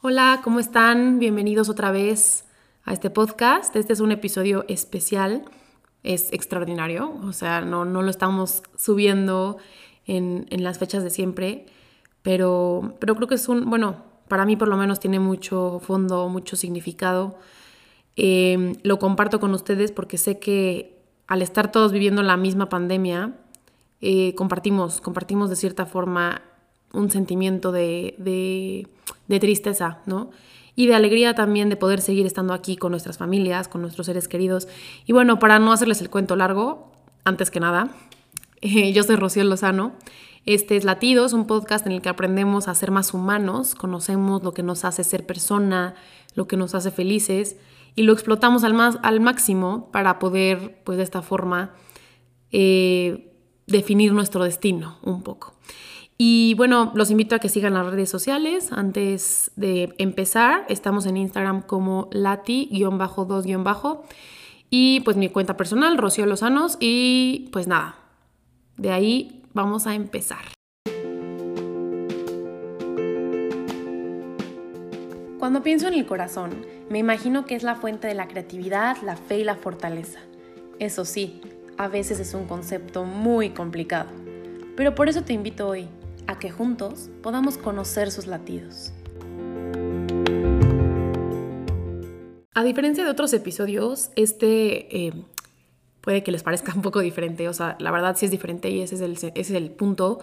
Hola, ¿cómo están? Bienvenidos otra vez a este podcast. Este es un episodio especial, es extraordinario, o sea, no, no lo estamos subiendo en, las fechas de siempre, pero, pero creo que es un, bueno, para mí por lo menos tiene mucho fondo, mucho significado. Em, lo comparto con ustedes porque sé que al estar todos viviendo la misma pandemia, eh, compartimos, compartimos de cierta forma un sentimiento de, de, tristeza, ¿no? Y de alegría también de poder seguir estando aquí con nuestras familias, con nuestros seres queridos. Y bueno, para no hacerles el cuento largo, antes que nada, yo soy Rocío Lozano. Este es Latidos, un podcast en el que aprendemos a ser más humanos, conocemos lo que nos hace ser persona, lo que nos hace felices y lo explotamos al, más, al máximo para poder, pues de esta forma, eh, definir nuestro destino un poco. Y bueno, los invito a que sigan las redes sociales. Antes de empezar, estamos en Instagram como lati-2- y pues mi cuenta personal, Rocío Lozanos. Y pues nada, de ahí vamos a empezar. Cuando pienso en el corazón, me imagino que es la fuente de la creatividad, la fe y la fortaleza. Eso sí, a veces es un concepto muy complicado. Pero por eso te invito hoy a que juntos podamos conocer sus latidos. A diferencia de otros episodios, este eh, puede que les parezca un poco diferente, o sea, la verdad sí es diferente y ese es el, es el punto,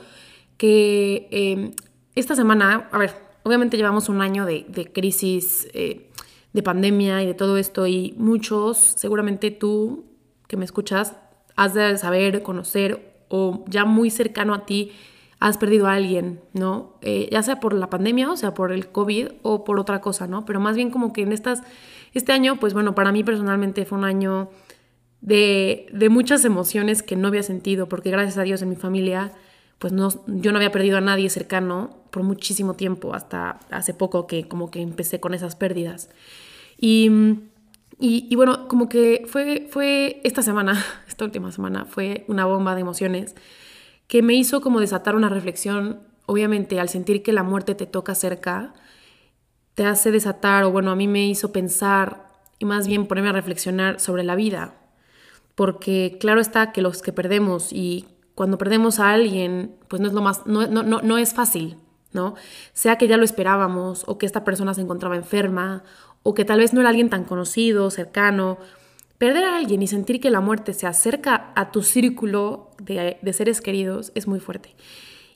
que eh, esta semana, a ver, obviamente llevamos un año de, crisis, eh, de pandemia y de todo esto y muchos, seguramente tú que me escuchas, has de saber, conocer o ya muy cercano a ti, has perdido a alguien, ¿no? Eh, ya sea por la pandemia, o sea, por el COVID o por otra cosa, ¿no? Pero más bien como que en estas, este año, pues bueno, para mí personalmente fue un año de, de muchas emociones que no había sentido, porque gracias a Dios en mi familia, pues no, yo no había perdido a nadie cercano por muchísimo tiempo, hasta hace poco que como que empecé con esas pérdidas. Y, y, y bueno, como que fue, fue esta semana, esta última semana, fue una bomba de emociones que me hizo como desatar una reflexión, obviamente al sentir que la muerte te toca cerca, te hace desatar, o bueno, a mí me hizo pensar y más bien ponerme a reflexionar sobre la vida, porque claro está que los que perdemos y cuando perdemos a alguien, pues no es lo más, no, no, no, no es fácil, ¿no? Sea que ya lo esperábamos, o que esta persona se encontraba enferma, o que tal vez no era alguien tan conocido, cercano, Perder a alguien y sentir que la muerte se acerca a tu círculo de, seres queridos es muy fuerte.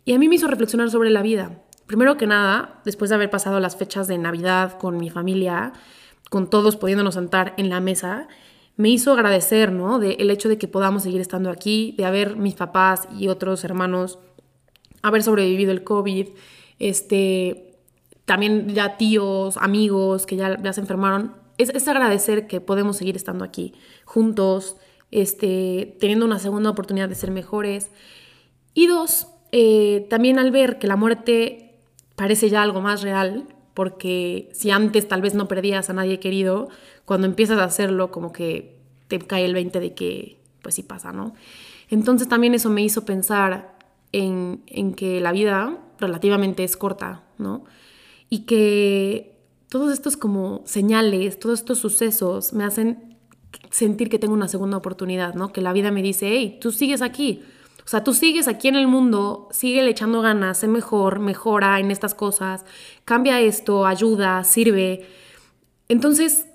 Y a mí me hizo reflexionar sobre la vida. Primero que nada, después de haber pasado las fechas de Navidad con mi familia, con todos pudiéndonos sentar en la mesa, me hizo agradecer, ¿no? El hecho de que podamos seguir estando aquí, de haber mis papás y otros hermanos haber sobrevivido el COVID, este, también ya tíos, amigos que ya, ya se enfermaron, es, agradecer que podemos seguir estando aquí juntos, este, teniendo una segunda oportunidad de ser mejores. Y dos, eh, también al ver que la muerte parece ya algo más real, porque si antes tal vez no perdías a nadie querido, cuando empiezas a hacerlo como que te cae el 20 de que pues sí pasa, ¿no? Entonces también eso me hizo pensar en, en que la vida relativamente es corta, ¿no? Y que todos estos como señales, todos estos sucesos me hacen sentir que tengo una segunda oportunidad, ¿no? Que la vida me dice, hey, tú sigues aquí. O sea, tú sigues aquí en el mundo, sigue echando ganas, sé mejor, mejora en estas cosas, cambia esto, ayuda, sirve. Entonces,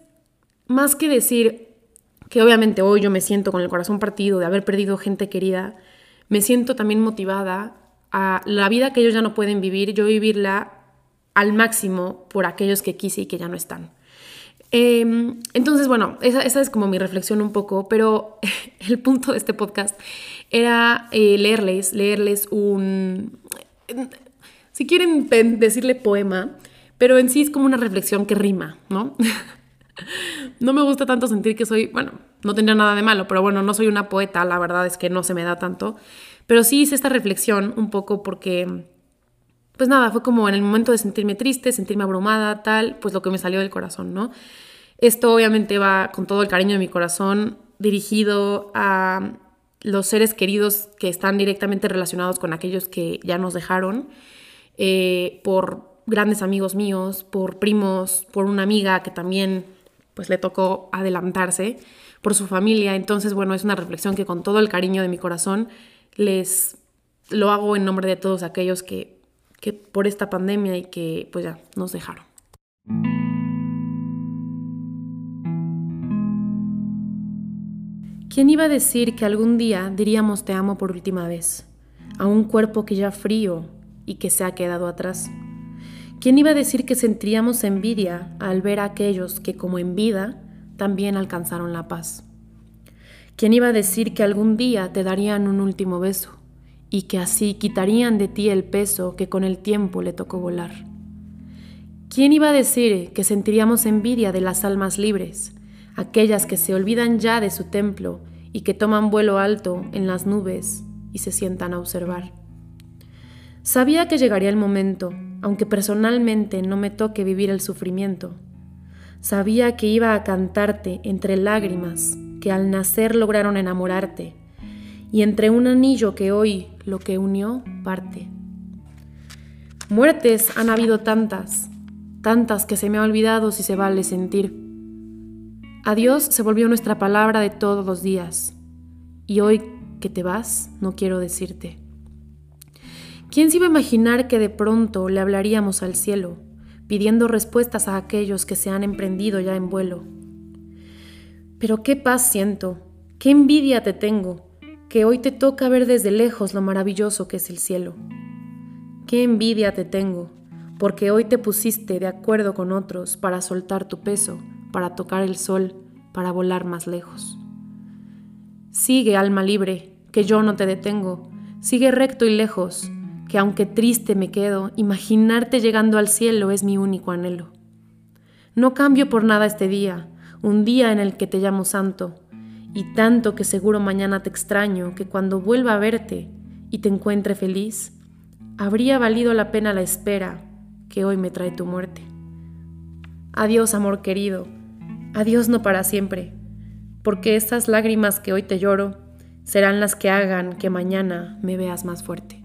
más que decir que obviamente hoy yo me siento con el corazón partido de haber perdido gente querida, me siento también motivada a la vida que ellos ya no pueden vivir, yo vivirla al máximo por aquellos que quise y que ya no están. Em, entonces, bueno, esa, es como mi reflexión un poco, pero el punto de este podcast era eh, leerles, leerles un, si quieren decirle poema, pero en sí es como una reflexión que rima, ¿no? no me gusta tanto sentir que soy, bueno, no tendría nada de malo, pero bueno, no soy una poeta, la verdad es que no se me da tanto, pero sí hice esta reflexión un poco porque pues nada, fue como en el momento de sentirme triste, sentirme abrumada, tal, pues lo que me salió del corazón, ¿no? Esto obviamente va con todo el cariño de mi corazón dirigido a los seres queridos que están directamente relacionados con aquellos que ya nos dejaron, eh, por grandes amigos míos, por primos, por una amiga que también pues le tocó adelantarse, por su familia. Entonces, bueno, es una reflexión que con todo el cariño de mi corazón les lo hago en nombre de todos aquellos que, que por esta pandemia y que pues ya nos dejaron. ¿Quién iba a decir que algún día diríamos te amo por última vez? A un cuerpo que ya frío y que se ha quedado atrás. ¿Quién iba a decir que sentiríamos envidia al ver a aquellos que como en vida también alcanzaron la paz? ¿Quién iba a decir que algún día te darían un último beso y que así quitarían de ti el peso que con el tiempo le tocó volar? ¿Quién iba a decir que sentiríamos envidia de las almas libres, aquellas que se olvidan ya de su templo y que toman vuelo alto en las nubes y se sientan a observar? Sabía que llegaría el momento, aunque personalmente no me toque vivir el sufrimiento. Sabía que iba a cantarte entre lágrimas que al nacer lograron enamorarte, y entre un anillo que hoy lo que unió parte. Muertes han habido tantas, tantas que se me ha olvidado si se vale sentir. Adiós se volvió nuestra palabra de todos los días, y hoy que te vas no quiero decirte. ¿Quién se iba a imaginar que de pronto le hablaríamos al cielo, pidiendo respuestas a aquellos que se han emprendido ya en vuelo? Pero qué paz siento, qué envidia te tengo, que hoy te toca ver desde lejos lo maravilloso que es el cielo. Qué envidia te tengo, porque hoy te pusiste de acuerdo con otros para soltar tu peso, para tocar el sol, para volar más lejos. Sigue, alma libre, que yo no te detengo, sigue recto y lejos, que aunque triste me quedo, imaginarte llegando al cielo es mi único anhelo. No cambio por nada este día, un día en el que te llamo santo, y tanto que seguro mañana te extraño que cuando vuelva a verte y te encuentre feliz, habría valido la pena la espera que hoy me trae tu muerte. Adiós, amor querido, adiós no para siempre, porque estas lágrimas que hoy te lloro serán las que hagan que mañana me veas más fuerte.